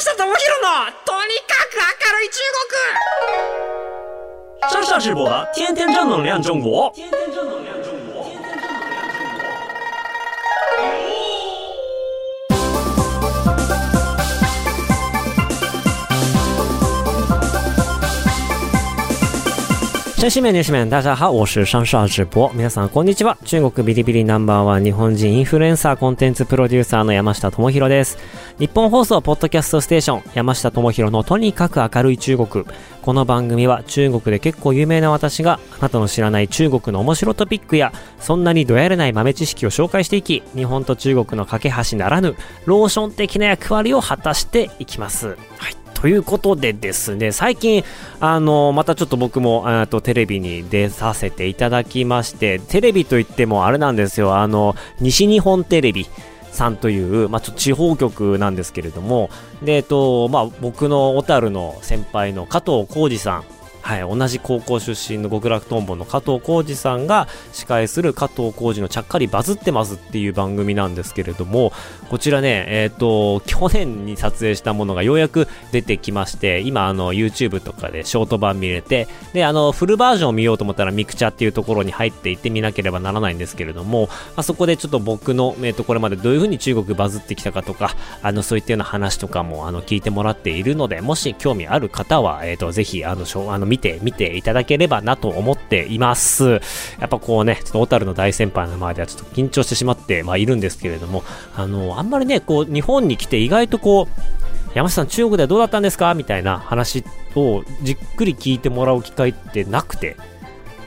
下智博のとにかく明るい中国上下直播的天天正能量中国。天天正能量 中国。真面目です面大家好，我是上上直播。皆さんこんにちは。中国ビリビリナンバーワン日本人インフルエンサーコンテンツプロデューサーの山下智博です。日本放送ポッドキャストステーション山下智博のとにかく明るい中国。この番組は中国で結構有名な私があなたの知らない中国の面白トピックやそんなにどやれない豆知識を紹介していき日本と中国の架け橋ならぬローション的な役割を果たしていきます。はい。ということでですね、最近、あの、またちょっと僕も、あとテレビに出させていただきまして、テレビといってもあれなんですよ、あの、西日本テレビ。さんという、まあ、ちょっと地方局なんですけれども、で、えっと、まあ、僕の小樽の先輩の加藤浩二さんはい、同じ高校出身の極楽とんぼの加藤浩二さんが司会する加藤浩二のちゃっかりバズってますっていう番組なんですけれども、こちらね、えっ、ー、と、去年に撮影したものがようやく出てきまして、今あの YouTube とかでショート版見れて、で、あの、フルバージョンを見ようと思ったらミクチャっていうところに入っていってみなければならないんですけれども、あそこでちょっと僕の、えっ、ー、と、これまでどういう風に中国バズってきたかとか、あの、そういったような話とかも、あの、聞いてもらっているので、もし興味ある方は、えっ、ー、と、ぜひ、あの、あの見て、見ていただければなと思っています。やっぱこうね、ちょっと小樽の大先輩の前ではちょっと緊張してしまって、まあいるんですけれども、あの、あんまりね、こう、日本に来て意外とこう、山下さん中国ではどうだったんですか？みたいな話をじっくり聞いてもらう機会ってなくて、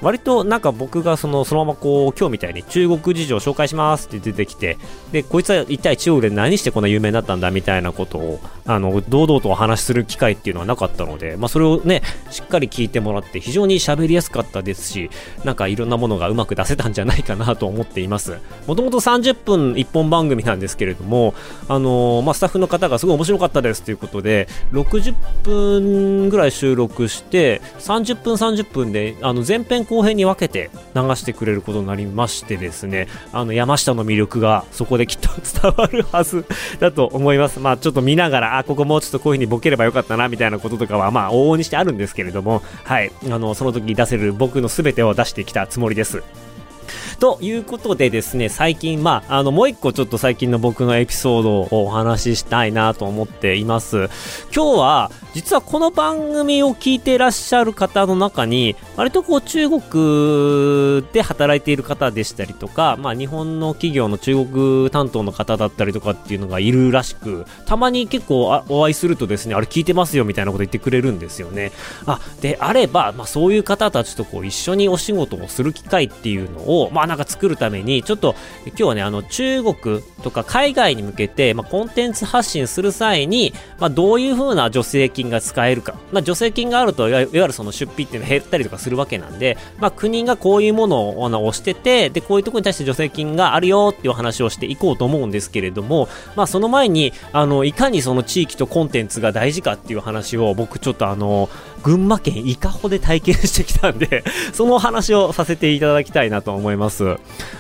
割となんか僕がそのそのままこう今日みたいに中国事情を紹介しますって出てきてでこいつは一体中国で何してこんな有名になったんだみたいなことをあの堂々とお話しする機会っていうのはなかったので、まあ、それをねしっかり聞いてもらって非常に喋りやすかったですしなんかいろんなものがうまく出せたんじゃないかなと思っています。もともと30分1本番組なんですけれどもあのー、まあ、スタッフの方がすごい面白かったですということで60分ぐらい収録して30分30分であの前編後後編に分けて流してくれることになりましてですね、あの山下の魅力がそこできっと伝わるはずだと思います。まあちょっと見ながら、あ、ここもうちょっとこういう風にボケればよかったなみたいなこととかはまあ往々にしてあるんですけれども、はい、あの、その時出せる僕の全てを出してきたつもりです。ということでですね、最近、まあ、あの、もう一個ちょっと最近の僕のエピソードをお話ししたいなと思っています。今日は、実はこの番組を聞いていらっしゃる方の中に、割とこう中国で働いている方でしたりとか、まあ日本の企業の中国担当の方だったりとかっていうのがいるらしく、たまに結構お会いするとですね、あれ聞いてますよみたいなこと言ってくれるんですよね。あ、であれば、まあそういう方たちとこう一緒にお仕事をする機会っていうのを、をまあなんか作るために、ちょっと今日はね、あの中国とか海外に向けて、まあコンテンツ発信する際に、まあどういう風な助成金が使えるか。まあ助成金があると、いわゆるその出費っていうのが減ったりとかするわけなんで、まあ、国がこういうものを押してて、で、こういうとこに対して助成金があるよっていう話をしていこうと思うんですけれども、まあ、その前に、あの、いかにその地域とコンテンツが大事かっていう話を僕ちょっとあの、群馬県伊香保で体験してきたんで その話をさせていただきたいなと思います。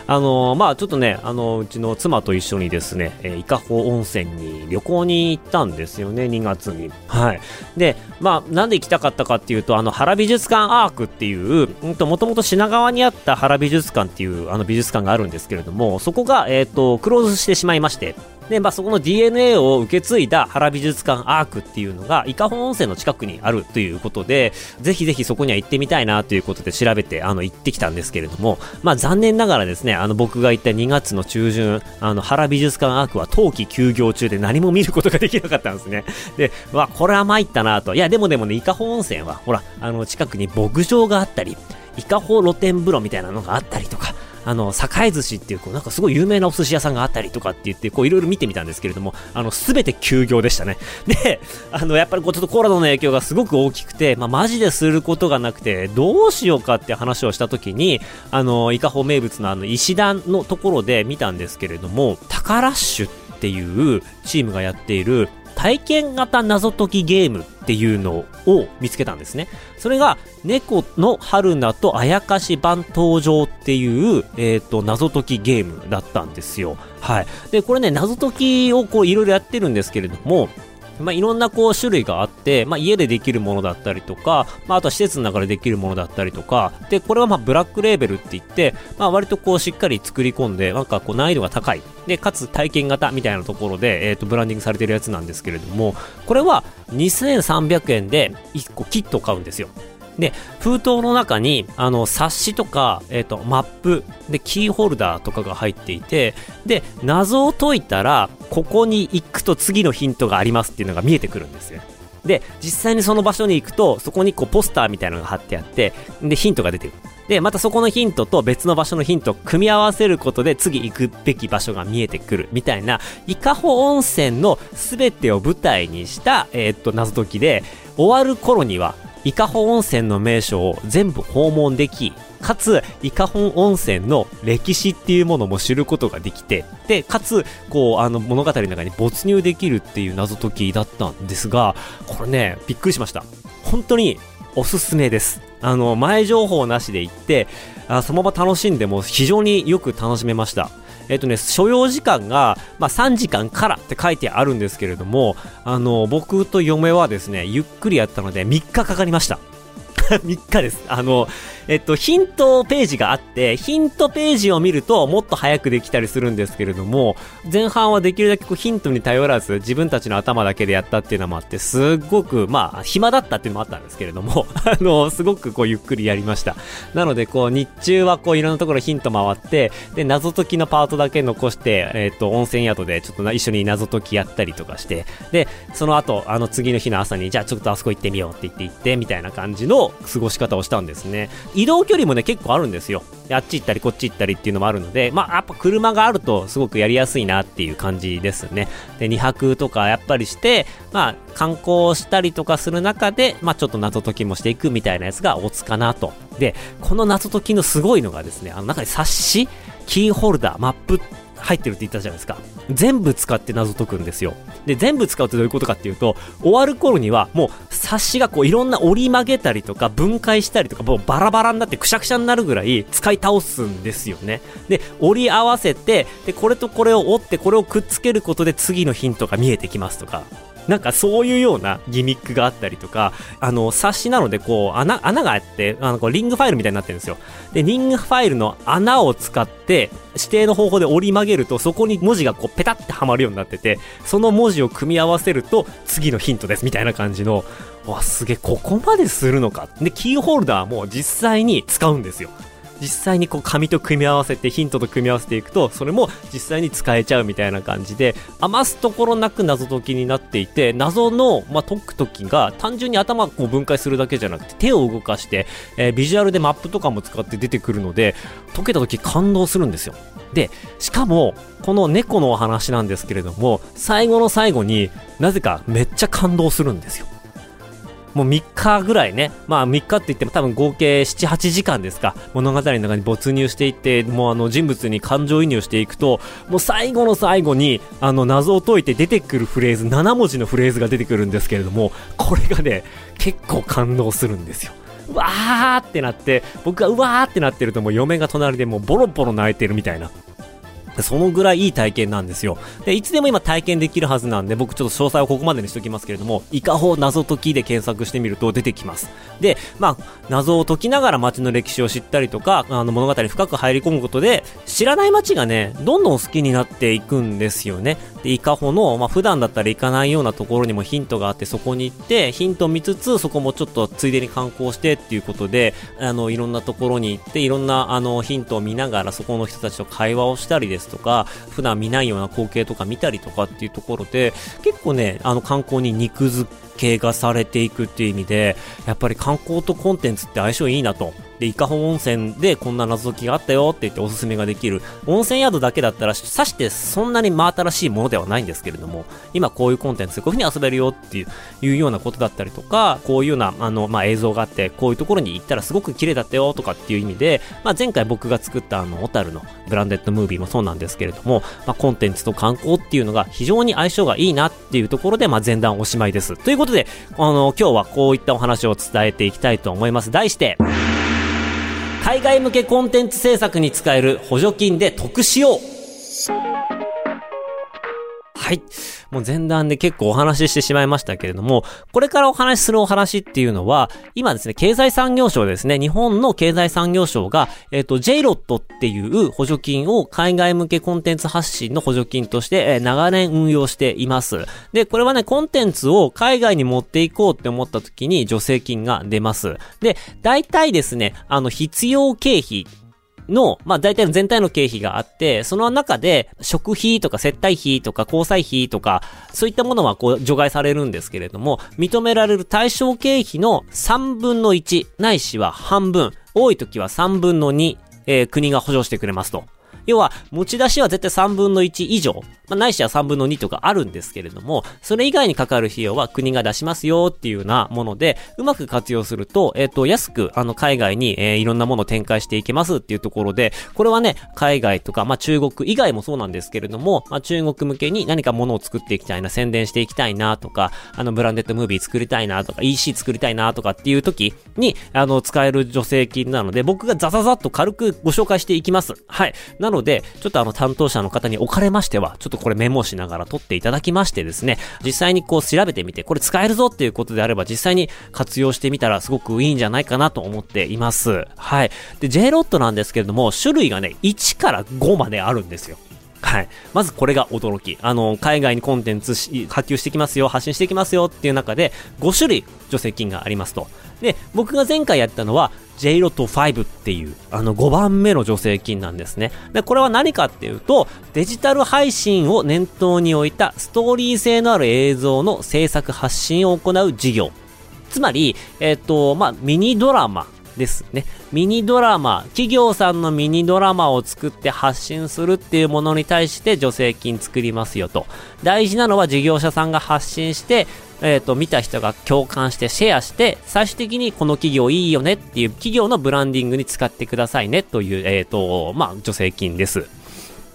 あのまあちょっとね、あの、うちの妻と一緒にですね、えー、伊香保温泉に旅行に行ったんですよね、2月に。はい。で、まあなんで行きたかったかっていうと、あの、原美術館アークっていう、うんと、もともと品川にあった原美術館っていうあの美術館があるんですけれども、そこが、えっ、と、クローズしてしまいまして、で、まあ、そこの DNA を受け継いだ原美術館アークっていうのが、伊香保温泉の近くにあるということで、ぜひぜひそこには行ってみたいなということで調べて、あの、行ってきたんですけれども、まあ、残念ながらですね、あの、僕が行った2月の中旬、あの、原美術館アークは冬季休業中で何も見ることができなかったんですね。で、わ、これは参ったなと。いや、でもでもね、伊香保温泉は、ほら、あの、近くに牧場があったり、伊香保露天風呂みたいなのがあったりとか、あの、栄寿司っていう、こう、なんかすごい有名なお寿司屋さんがあったりとかって言って、こう、いろいろ見てみたんですけれども、あの、すべて休業でしたね。で、あの、やっぱりこう、ちょっとコロナの影響がすごく大きくて、まあ、マジですることがなくて、どうしようかって話をしたときに、あの、伊香保名物のあの、石段のところで見たんですけれども、タカラッシュっていうチームがやっている、体験型謎解きゲームっていうのを見つけたんですね。それが、猫の春菜とあやかし版登場っていう、えっ、ー、と、謎解きゲームだったんですよ。はい。で、これね、謎解きをこういろいろやってるんですけれども、まあ、いろんなこう種類があって、まあ、家でできるものだったりとか、まあ、あとは施設の中でできるものだったりとか、で、これはまあブラックレーベルって言って、まあ、割とこうしっかり作り込んで、なんかこう難易度が高い。で、かつ体験型みたいなところで、えっ、と、ブランディングされてるやつなんですけれども、これは2300円で1個キットを買うんですよ。で、封筒の中に、あの、冊子とか、えっ、と、マップ、で、キーホルダーとかが入っていて、で、謎を解いたら、ここに行くと次のヒントがありますっていうのが見えてくるんですよ。で、実際にその場所に行くと、そこにこうポスターみたいなのが貼ってあって、で、ヒントが出てくる。で、またそこのヒントと別の場所のヒントを組み合わせることで次行くべき場所が見えてくるみたいな、伊香保温泉の全てを舞台にした、えーっと、謎解きで、終わる頃には、伊香保温泉の名所を全部訪問でき、かつ、伊香保温泉の歴史っていうものも知ることができて、で、かつ、こう、あの、物語の中に没入できるっていう謎解きだったんですが、これね、びっくりしました。本当に、おすすめです。あの、前情報なしで行って、あそのまま楽しんでも非常によく楽しめました。えっとね、所要時間が、まあ、3時間からって書いてあるんですけれども、あの、僕と嫁はですね、ゆっくりやったので3日かかりました。3日です。あの、えっと、ヒントページがあって、ヒントページを見るともっと早くできたりするんですけれども、前半はできるだけこうヒントに頼らず自分たちの頭だけでやったっていうのもあって、すっごく、まあ、暇だったっていうのもあったんですけれども、あの、すごくこうゆっくりやりました。なので、こう、日中はこういろんなところヒント回って、で、謎解きのパートだけ残して、えっと、温泉宿でちょっとな一緒に謎解きやったりとかして、で、その後、あの次の日の朝に、じゃあちょっとあそこ行ってみようって言って行って、みたいな感じの過ごし方をしたんですね。移動距離もね、結構あるんですよ。あっち行ったりこっち行ったりっていうのもあるので、まあ、やっぱ車があるとすごくやりやすいなっていう感じですね。で、2泊とかやっぱりして、まあ、観光したりとかする中で、まあ、ちょっと謎解きもしていくみたいなやつがおつかなと。で、この謎解きのすごいのがですね、あの中に冊子、キーホルダー、マップ、入ってるって言ったじゃないですか。全部使って謎解くんですよ。で、全部使うってどういうことかっていうと、終わる頃にはもう冊子がこういろんな折り曲げたりとか分解したりとかもうバラバラになってくしゃくしゃになるぐらい使い倒すんですよね。で、折り合わせて、で、これとこれを折ってこれをくっつけることで次のヒントが見えてきますとか。なんかそういうようなギミックがあったりとか、あの、冊子なのでこう、穴、穴があって、あの、こうリングファイルみたいになってるんですよ。で、リングファイルの穴を使って、指定の方法で折り曲げると、そこに文字がこう、ペタってはまるようになってて、その文字を組み合わせると、次のヒントです、みたいな感じの、わ、すげえ、ここまでするのか。で、キーホルダーも実際に使うんですよ。実際にこう紙と組み合わせてヒントと組み合わせていくとそれも実際に使えちゃうみたいな感じで余すところなく謎解きになっていて謎の、まあ、解く時が単純に頭をこう分解するだけじゃなくて手を動かして、えービジュアルでマップとかも使って出てくるので解けた時感動するんですよ。でしかもこの猫のお話なんですけれども最後の最後になぜかめっちゃ感動するんですよ。もう3日ぐらいね、まあ3日って言っても多分合計7、8時間ですか、物語の中に没入していって、もうあの人物に感情移入していくと、もう最後の最後に、あの謎を解いて出てくるフレーズ、7文字のフレーズが出てくるんですけれども、これがね、結構感動するんですよ。うわーってなって、僕がうわーってなってるともう嫁が隣でもうボロボロ泣いてるみたいな。そのぐらいいい体験なんですよ。で、いつでも今体験できるはずなんで、僕ちょっと詳細をここまでにしておきますけれども、イカホ謎解きで検索してみると出てきます。で、まあ、謎を解きながら街の歴史を知ったりとか、あの物語深く入り込むことで、知らない街がね、どんどん好きになっていくんですよね。で、イカホの、まあ、普段だったら行かないようなところにもヒントがあって、そこに行って、ヒントを見つつ、そこもちょっとついでに観光してっていうことで、あの、いろんなところに行って、いろんな、あの、ヒントを見ながら、そこの人たちと会話をしたりですとか、普段見ないような光景とか見たりとかっていうところで、結構ね、あの、観光に肉付けがされていくっていう意味で、やっぱり観光とコンテンツって相性いいなと。で、伊香保温泉でこんな謎解きがあったよって言っておすすめができる。温泉宿だけだったら、さしてそんなに真新しいものではないんですけれども、今こういうコンテンツでこういう風に遊べるよっていういうようなことだったりとか、こういうような、あの、まあ、映像があって、こういうところに行ったらすごく綺麗だったよとかっていう意味で、まあ、前回僕が作ったあの、小樽のブランデッドムービーもそうなんですけれども、まあ、コンテンツと観光っていうのが非常に相性がいいなっていうところで、まあ、前段おしまいです。ということで、あの、今日はこういったお話を伝えていきたいと思います。題して、海外向けコンテンツ制作に使える補助金で得しよう。はい。もう前段で結構お話ししてしまいましたけれども、これからお話しするお話っていうのは、今ですね、経済産業省ですね、日本の経済産業省が、えっ、と、JLOT っていう補助金を海外向けコンテンツ発信の補助金として、えー長年運用しています。で、これはね、コンテンツを海外に持っていこうって思った時に助成金が出ます。で、大体ですね、あの、必要経費の、まあ大体の全体の経費があって、その中で食費とか接待費とか交際費とか、そういったものはこう除外されるんですけれども、認められる対象経費の3分の1、ないしは半分、多い時は3分の2、えー国が補助してくれますと。要は、持ち出しは絶対3分の1以上、まあ、ないしは3分の2とかあるんですけれども、それ以外にかかる費用は国が出しますよっていうようなもので、うまく活用すると、えっ、と、安く、あの、海外に、えーいろんなものを展開していけますっていうところで、これはね、海外とか、まあ、中国以外もそうなんですけれども、まあ、中国向けに何かものを作っていきたいな、宣伝していきたいなとか、あの、ブランデッドムービー作りたいなとか、EC 作りたいなとかっていう時に、あの、使える助成金なので、僕がザザザッと軽くご紹介していきます。はい。なのので、ちょっとあの、担当者の方におかれましては、ちょっとこれメモしながら撮っていただきましてですね、実際にこう調べてみて、これ使えるぞっていうことであれば、実際に活用してみたらすごくいいんじゃないかなと思っています。はい。で、j ロッドなんですけれども、種類がね、1から5まであるんですよ。はい。まずこれが驚き。あの、海外にコンテンツ波及してきますよ、発信してきますよっていう中で、5種類助成金がありますと。で、僕が前回やったのは、JLOT5 っていう、あの5番目の助成金なんですね。で、これは何かっていうと、デジタル配信を念頭に置いたストーリー性のある映像の制作発信を行う事業。つまり、えっ、と、まあ、ミニドラマですね。ミニドラマ、企業さんのミニドラマを作って発信するっていうものに対して助成金作りますよと。大事なのは事業者さんが発信して、えっ、と、見た人が共感してシェアして、最終的にこの企業いいよねっていう企業のブランディングに使ってくださいねという、えっ、と、まあ、助成金です。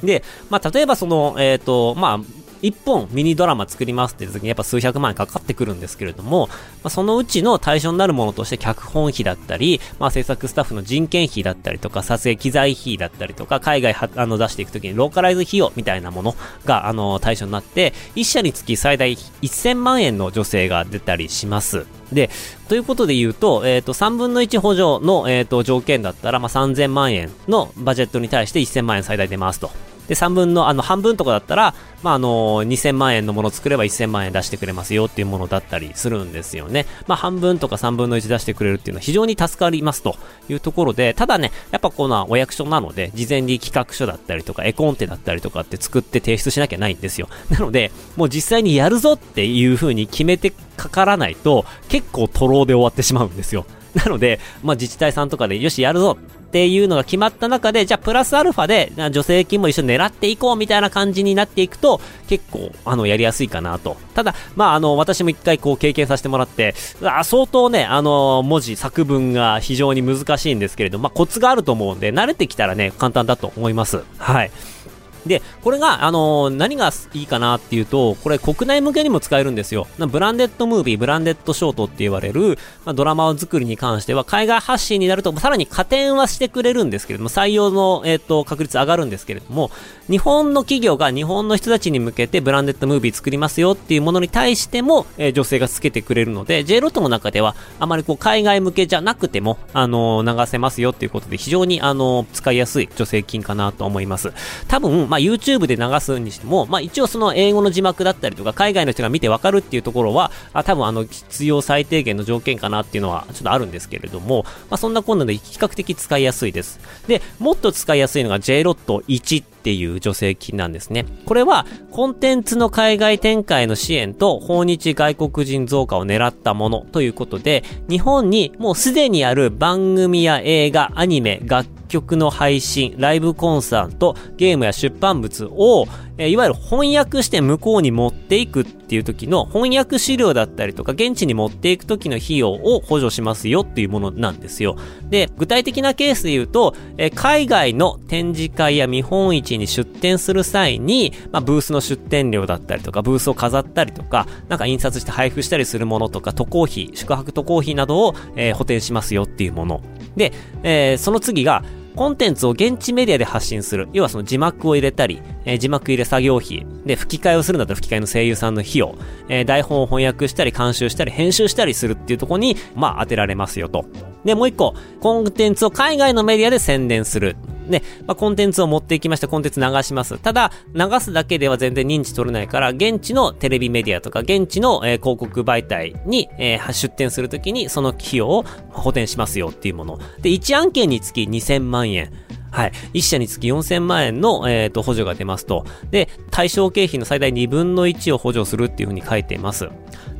で、まあ、例えばその、えっ、と、まあ、一本ミニドラマ作りますって時にやっぱ数百万円かかってくるんですけれども、まあ、そのうちの対象になるものとして脚本費だったり、まあ、制作スタッフの人件費だったりとか、撮影機材費だったりとか、海外はあの出していくときにローカライズ費用みたいなものがあの対象になって、一社につき最大1000万円の助成が出たりします。で、ということで言うと、えっ、と、3分の1補助の、えっ、と、条件だったら、まあ、3000万円のバジェットに対して1000万円最大出ますと。で、3分の、あの、半分とかだったら、まあ、あの、2000万円のもの作れば1000万円出してくれますよっていうものだったりするんですよね。まあ、半分とか3分の1出してくれるっていうのは非常に助かりますというところで、ただね、やっぱこのお役所なので、事前に企画書だったりとか、絵コンテだったりとかって作って提出しなきゃないんですよ。なので、もう実際にやるぞっていう風に決めてかからないと、結構トローで終わってしまうんですよ。なので、まあ、自治体さんとかで、よし、やるぞっていうのが決まった中で、じゃあ、プラスアルファで、な助成金も一緒に狙っていこうみたいな感じになっていくと、結構、あの、やりやすいかなと。ただ、まあ、あの、私も一回こう経験させてもらって、あ相当ね、あの、文字、作文が非常に難しいんですけれど、まあ、コツがあると思うんで、慣れてきたらね、簡単だと思います。はい。で、これが、あのー何がいいかなっていうと、これ国内向けにも使えるんですよ。ブランデッドムービー、ブランデッドショートって言われる、まあ、ドラマ作りに関しては、海外発信になると、さらに加点はしてくれるんですけれども、採用の、えっ、と、確率上がるんですけれども、日本の企業が日本の人たちに向けてブランデッドムービー作りますよっていうものに対しても、えー女性がつけてくれるので、J ロットの中では、あまりこう、海外向けじゃなくても、あのー流せますよっていうことで、非常に、あの使いやすい助成金かなと思います。多分、まあ、YouTube で流すにしても、まあ、一応その英語の字幕だったりとか、海外の人が見てわかるっていうところは、あ多分あの、必要最低限の条件かなっていうのは、ちょっとあるんですけれども、まあ、そんなこんなで比較的使いやすいです。で、もっと使いやすいのが JLOT1 っていう助成金なんですね。これは、コンテンツの海外展開の支援と、訪日外国人増加を狙ったものということで、日本にもうすでにある番組や映画、アニメ、楽曲の配信、ライブコンサート、ゲームや出版物を、えーいわゆる翻訳して向こうに持っていくっていう時の翻訳資料だったりとか、現地に持っていく時の費用を補助しますよっていうものなんですよ。で、具体的なケースで言うと、えー海外の展示会や見本市に出展する際に、まあ、ブースの出展料だったりとか、ブースを飾ったりとか、なんか印刷して配布したりするものとか、渡航費、宿泊渡航費などを、えー補填しますよっていうもの。で、えーその次が、コンテンツを現地メディアで発信する。要はその字幕を入れたり、えー、字幕入れ作業費、で、吹き替えをするんだったら吹き替えの声優さんの費用、えー、台本を翻訳したり、監修したり、編集したりするっていうとこに、まあ当てられますよと。で、もう一個、コンテンツを海外のメディアで宣伝する。ね、まあ、コンテンツを持っていきまして、コンテンツ流します。ただ、流すだけでは全然認知取れないから、現地のテレビメディアとか、現地の、えー、広告媒体に、えー、出展するときに、その費用を補填しますよっていうもの。で、1案件につき2000万円。はい。1社につき4000万円の、えっ、ー、と、補助が出ますと。で、対象経費の最大2分の1を補助するっていうふうに書いています。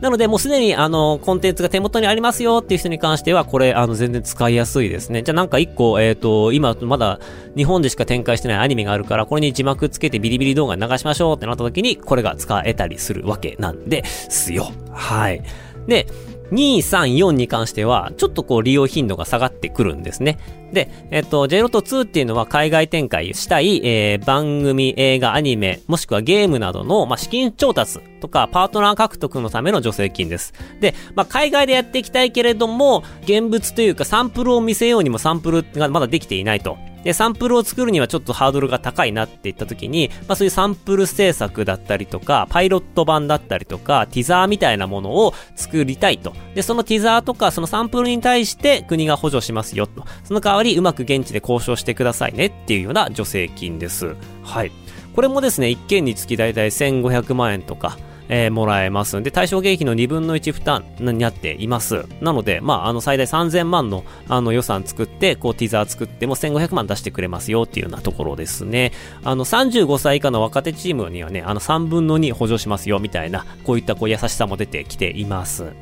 なので、もうすでに、あの、コンテンツが手元にありますよっていう人に関しては、これ、あの、全然使いやすいですね。じゃあなんか1個、えっ、ー、と、今、まだ、日本でしか展開してないアニメがあるから、これに字幕つけてビリビリ動画流しましょうってなった時に、これが使えたりするわけなんですよ。はい。で、2、3、4に関しては、ちょっとこう利用頻度が下がってくるんですね。で、えっと、J ロット2っていうのは海外展開したい、えー、番組、映画、アニメ、もしくはゲームなどの、まあ、資金調達とか、パートナー獲得のための助成金です。で、まあ、海外でやっていきたいけれども、現物というかサンプルを見せようにもサンプルがまだできていないと。で、サンプルを作るにはちょっとハードルが高いなって言った時に、まあそういうサンプル制作だったりとか、パイロット版だったりとか、ティザーみたいなものを作りたいと。で、そのティザーとか、そのサンプルに対して国が補助しますよと。その代りうまく現地で交渉してくださいねっていうような助成金です。はい。これもですね、一件につきだいたい1500万円とか、えー、もらえますんで、対象経費の2分の1負担になっています。なので、まあ、あの、最大3000万の、あの、予算作って、こう、ティザー作っても1500万出してくれますよっていうようなところですね。あの、35歳以下の若手チームにはね、あの、3分の2補助しますよみたいな、こういったこう、優しさも出てきています。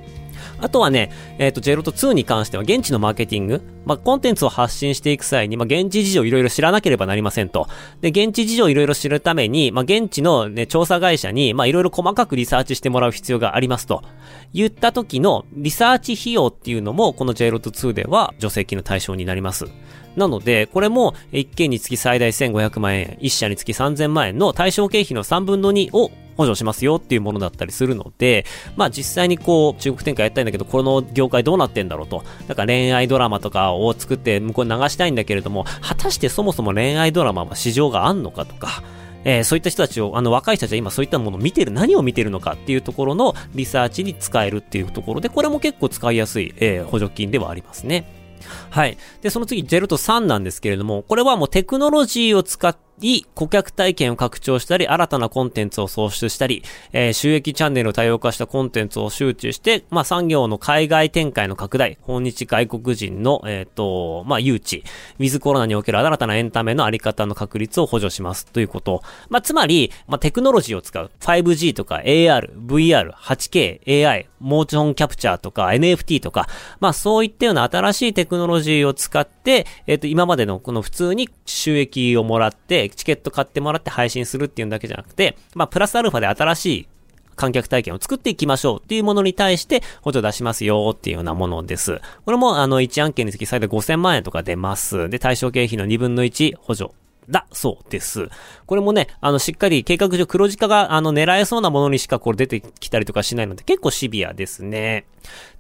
あとはね、えっ、ー、と、ジェロト2に関しては現地のマーケティング、まあ、コンテンツを発信していく際に、まあ、現地事情いろいろ知らなければなりませんと。で、現地事情いろいろ知るために、まあ、現地のね、調査会社に、まあ、いろいろ細かくリサーチしてもらう必要がありますと。言った時のリサーチ費用っていうのも、この J ロット2では助成金の対象になります。なので、これも1件につき最大1500万円、1社につき3000万円の対象経費の3分の2を補助しますよっていうものだったりするので、まあ実際にこう、中国展開やりたいんだけど、この業界どうなってんだろうと。なんか恋愛ドラマとかを作って向こうに流したいんだけれども、果たしてそもそも恋愛ドラマは市場があんのかとか、えー、そういった人たちを、あの若い人たちは今そういったものを見てる、何を見てるのかっていうところのリサーチに使えるっていうところで、これも結構使いやすい、えー、補助金ではありますね。はい。で、その次、0と3なんですけれども、これはもうテクノロジーを使ってて、い顧客体験を拡張したり、新たなコンテンツを創出したり、えー、収益チャンネルを多様化したコンテンツを集中して、まあ、産業の海外展開の拡大、訪日外国人の、えっ、ー、と、まあ、誘致、ウィズコロナにおける新たなエンタメのあり方の確率を補助しますということ。まあ、つまり、まあ、テクノロジーを使う。5G とか AR、VR、8K、AI、モーションキャプチャーとか NFT とか、まあ、そういったような新しいテクノロジーを使って、えっ、ー、と、今までのこの普通に収益をもらって、チケット買ってもらって配信するっていうだけじゃなくて、まあ、プラスアルファで新しい観客体験を作っていきましょうっていうものに対して補助出しますよっていうようなものです。これもあの1案件につき最大5000万円とか出ます。で、対象経費の2分の1補助だそうです。これもね、あの、しっかり計画上黒字化が、あの、狙えそうなものにしかこれ出てきたりとかしないので、結構シビアですね。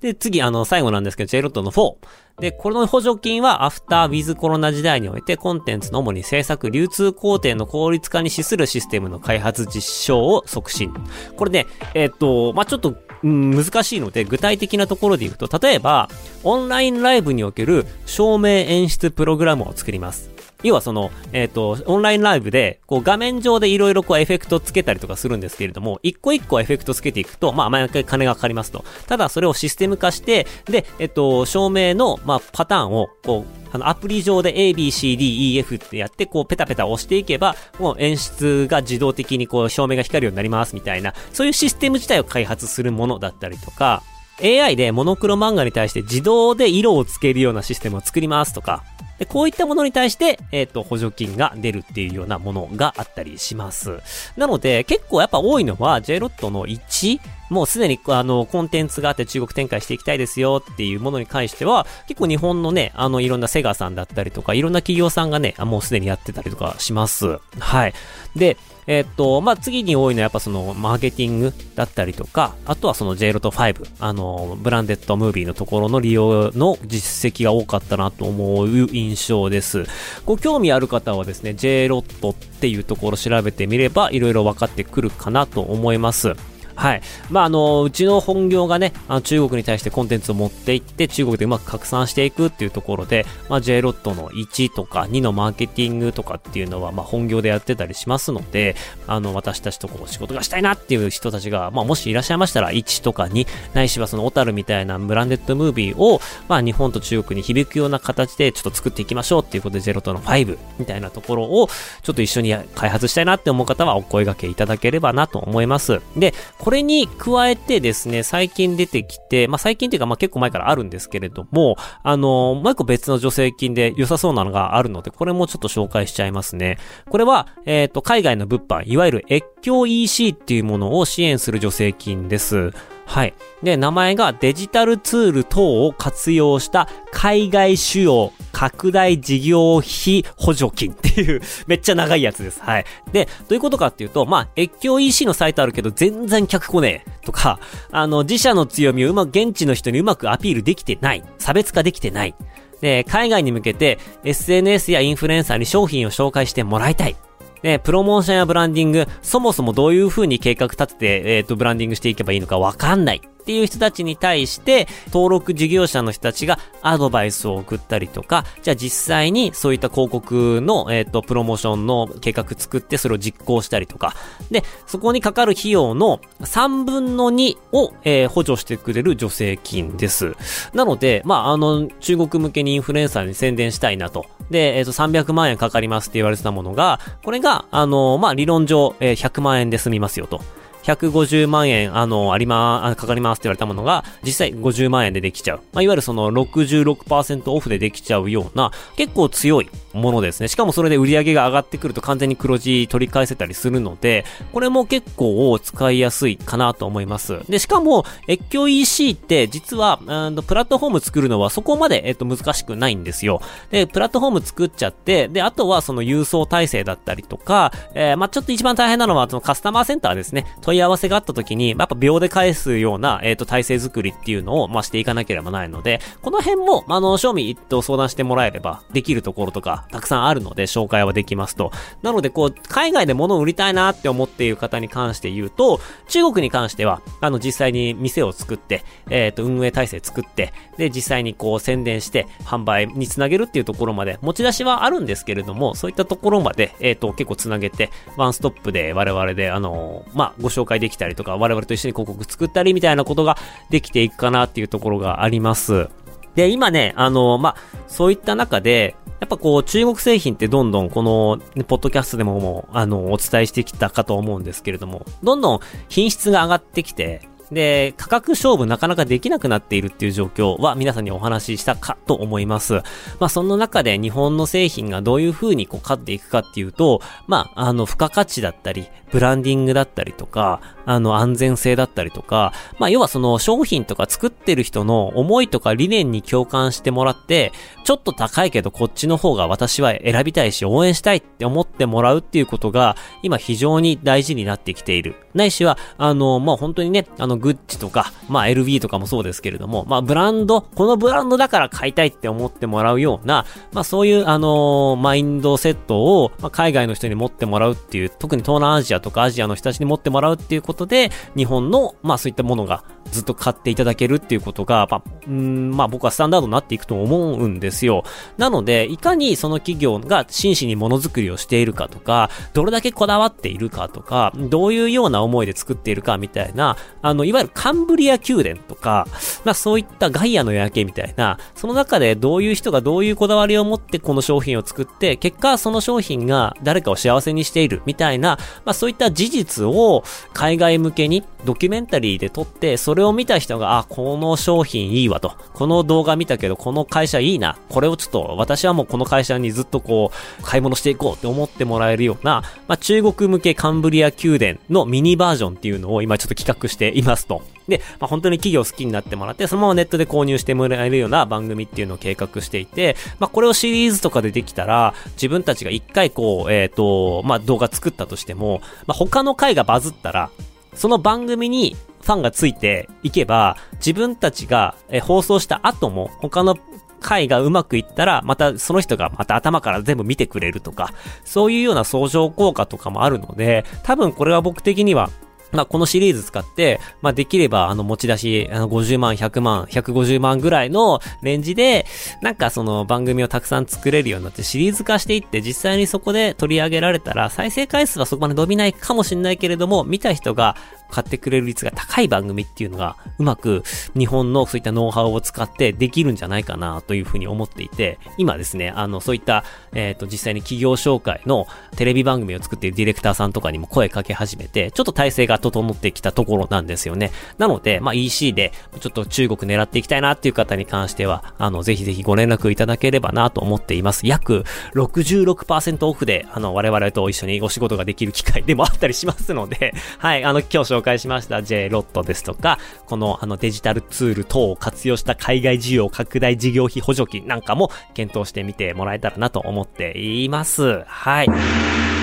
で、次、あの、最後なんですけど、J ロットの4。で、この補助金はアフターウィズコロナ時代においてコンテンツの主に制作、流通工程の効率化に資するシステムの開発実証を促進。これね、えっ、と、まあ、ちょっと、うん、難しいので、具体的なところで言うと、例えば、オンラインライブにおける照明演出プログラムを作ります。要はその、えっ、ー、と、オンラインライブで、こう画面上でいろいろこうエフェクトつけたりとかするんですけれども、一個一個エフェクトつけていくと、まあ毎回金がかかりますと。ただそれをシステム化して、で、えっ、ー、と、照明の、まあパターンを、こう、あの、アプリ上で A, B, C, D, E, F ってやって、こう、ペタペタ押していけば、もう演出が自動的にこう、照明が光るようになりますみたいな、そういうシステム自体を開発するものだったりとか、AI でモノクロ漫画に対して自動で色をつけるようなシステムを作りますとか、で、こういったものに対して、えっ、ー、と、補助金が出るっていうようなものがあったりします。なので、結構やっぱ多いのは、J ロットの1、もうすでに、あの、コンテンツがあって中国展開していきたいですよっていうものに関しては、結構日本のね、あの、いろんなセガさんだったりとか、いろんな企業さんがね、もうすでにやってたりとかします。はい。で、えっと、まあ、次に多いのはやっぱその、マーケティングだったりとか、あとはその J ロト5、あの、ブランデッドムービーのところの利用の実績が多かったなと思う印象です。ご興味ある方はですね、J ロットっていうところ調べてみれば、いろいろ分かってくるかなと思います。はい。まあ、あの、うちの本業がね、あの中国に対してコンテンツを持っていって、中国でうまく拡散していくっていうところで、まあ、J ロットの1とか2のマーケティングとかっていうのは、まあ、本業でやってたりしますので、あの、私たちとこう仕事がしたいなっていう人たちが、まあ、もしいらっしゃいましたら、1とか2、ないしはその小樽みたいなブランデッドムービーを、まあ、日本と中国に響くような形でちょっと作っていきましょうっていうことで、J ロットの5みたいなところを、ちょっと一緒に開発したいなって思う方はお声掛けいただければなと思います。で、これに加えてですね、最近出てきて、まあ、最近っていうか、まあ、結構前からあるんですけれども、あのー、もう一個別の助成金で良さそうなのがあるので、これもちょっと紹介しちゃいますね。これは、えっ、ー、と、海外の物販、いわゆる越境 EC っていうものを支援する助成金です。はい。で、名前がデジタルツール等を活用した海外主要拡大事業費補助金っていう めっちゃ長いやつです。はい。で、どういうことかっていうと、まあ、越境 EC のサイトあるけど全然客来ねえとか、あの、自社の強みをうまく現地の人にうまくアピールできてない。差別化できてない。で、海外に向けて SNS やインフルエンサーに商品を紹介してもらいたい。で、プロモーションやブランディング、そもそもどういう風に計画立てて、えっ、ー、と、ブランディングしていけばいいのかわかんない。っていう人たちに対して、登録事業者の人たちがアドバイスを送ったりとか、じゃあ実際にそういった広告の、えっ、ー、と、プロモーションの計画作ってそれを実行したりとか、で、そこにかかる費用の3分の2を、えー、補助してくれる助成金です。なので、まあ、あの、中国向けにインフルエンサーに宣伝したいなと。で、えっ、ー、と、300万円かかりますって言われてたものが、これが、あの、まあ、理論上、えー、100万円で済みますよと。150万円、あの、ありま、かかりますって言われたものが、実際50万円でできちゃう。まあ、いわゆるその66%オフでできちゃうような、結構強いものですね。しかもそれで売り上げが上がってくると完全に黒字取り返せたりするので、これも結構使いやすいかなと思います。で、しかも、越境 EC って実は、プラットフォーム作るのはそこまで、えっと、難しくないんですよ。で、プラットフォーム作っちゃって、で、あとはその郵送体制だったりとか、えー、まあ、ちょっと一番大変なのは、そのカスタマーセンターですね。問い合わせがあった時に、やっぱ秒で返すような、えっ、ー、と、体制作りっていうのを、まあ、していかなければないので、この辺も、あの、賞味一等相談してもらえれば、できるところとか、たくさんあるので、紹介はできますと。なので、こう、海外で物を売りたいなって思っている方に関して言うと、中国に関しては、あの、実際に店を作って、えっ、ー、と、運営体制作って、で、実際にこう、宣伝して、販売につなげるっていうところまで、持ち出しはあるんですけれども、そういったところまで、えっ、ー、と、結構つなげて、ワンストップで我々で、あの、まあ、ご紹介紹介できたりとか、我々と一緒に広告作ったりみたいなことができていくかなっていうところがあります。で、今ね、あの、まあ、そういった中で、やっぱこう、中国製品ってどんどんこの、ね、ポッドキャストでももう、あの、お伝えしてきたかと思うんですけれども、どんどん品質が上がってきて、で、価格勝負なかなかできなくなっているっていう状況は皆さんにお話ししたかと思います。まあその中で日本の製品がどういう風にこう勝っていくかっていうと、まああの付加価値だったり、ブランディングだったりとか、あの安全性だったりとか、まあ要はその商品とか作ってる人の思いとか理念に共感してもらって、ちょっと高いけどこっちの方が私は選びたいし応援したいって思ってもらうっていうことが今非常に大事になってきている。ないしは、あの、まあ本当にね、あのグッチとか、まあ LB とかもそうですけれども、まあブランド、このブランドだから買いたいって思ってもらうような、まあそういう、あのー、マインドセットを、まあ、海外の人に持ってもらうっていう、特に東南アジアとかアジアの人たちに持ってもらうっていうことで、日本の、まあそういったものがずっと買っていただけるっていうことが、まあ、うん、まあ僕はスタンダードになっていくと思うんですよ。なので、いかにその企業が真摯にものづくりをしているかとか、どれだけこだわっているかとか、どういうような思いで作っているかみたいな、あの、いわゆるカンブリア宮殿とか、まあそういったガイアの夜明けみたいな、その中でどういう人がどういうこだわりを持ってこの商品を作って、結果その商品が誰かを幸せにしているみたいな、まあそういった事実を海外向けにドキュメンタリーで撮って、それれを見た人が、あ、この商品いいわと。この動画見たけど、この会社いいな。これをちょっと、私はもうこの会社にずっとこう、買い物していこうって思ってもらえるような、まあ、中国向けカンブリア宮殿のミニバージョンっていうのを今ちょっと企画していますと。で、まあ、本当に企業好きになってもらって、そのままネットで購入してもらえるような番組っていうのを計画していて、まあ、これをシリーズとかでできたら、自分たちが一回こう、えっ、ー、と、まあ、動画作ったとしても、まあ、他の回がバズったら、その番組にファンがついていけば、自分たちが放送した後も他の回がうまくいったら、またその人がまた頭から全部見てくれるとか、そういうような相乗効果とかもあるので、多分これは僕的にはまあ、このシリーズ使って、まあ、できれば、あの、持ち出し、あの、50万、100万、150万ぐらいのレンジで、なんかその番組をたくさん作れるようになってシリーズ化していって、実際にそこで取り上げられたら、再生回数はそこまで伸びないかもしれないけれども、見た人が、買ってくれる率が高い番組っていうのが、うまく日本のそういったノウハウを使ってできるんじゃないかなというふうに思っていて、今ですね、あの、そういった、えっ、ー、と、実際に企業紹介のテレビ番組を作っているディレクターさんとかにも声かけ始めて、ちょっと体制が整ってきたところなんですよね。なので、まあ、EC で、ちょっと中国狙っていきたいなっていう方に関しては、あの、ぜひぜひご連絡いただければなと思っています。約66%オフで、あの、我々と一緒にお仕事ができる機会でもあったりしますので、はい、あの、今日紹介しました J ロットですとか、このあのデジタルツール等を活用した海外需要拡大事業費補助金なんかも検討してみてもらえたらなと思っています。はい。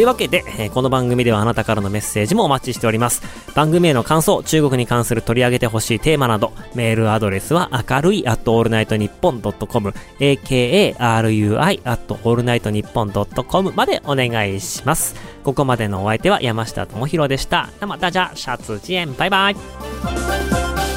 というわけで、えー、この番組ではあなたからのメッセージもお待ちしております。番組への感想、中国に関する取り上げてほしいテーマなど、メールアドレスは明るい at allnightnippon.com、akarui at allnightnippon.com までお願いします。ここまでのお相手は山下智博でした。那么大家下次见、バイバイ。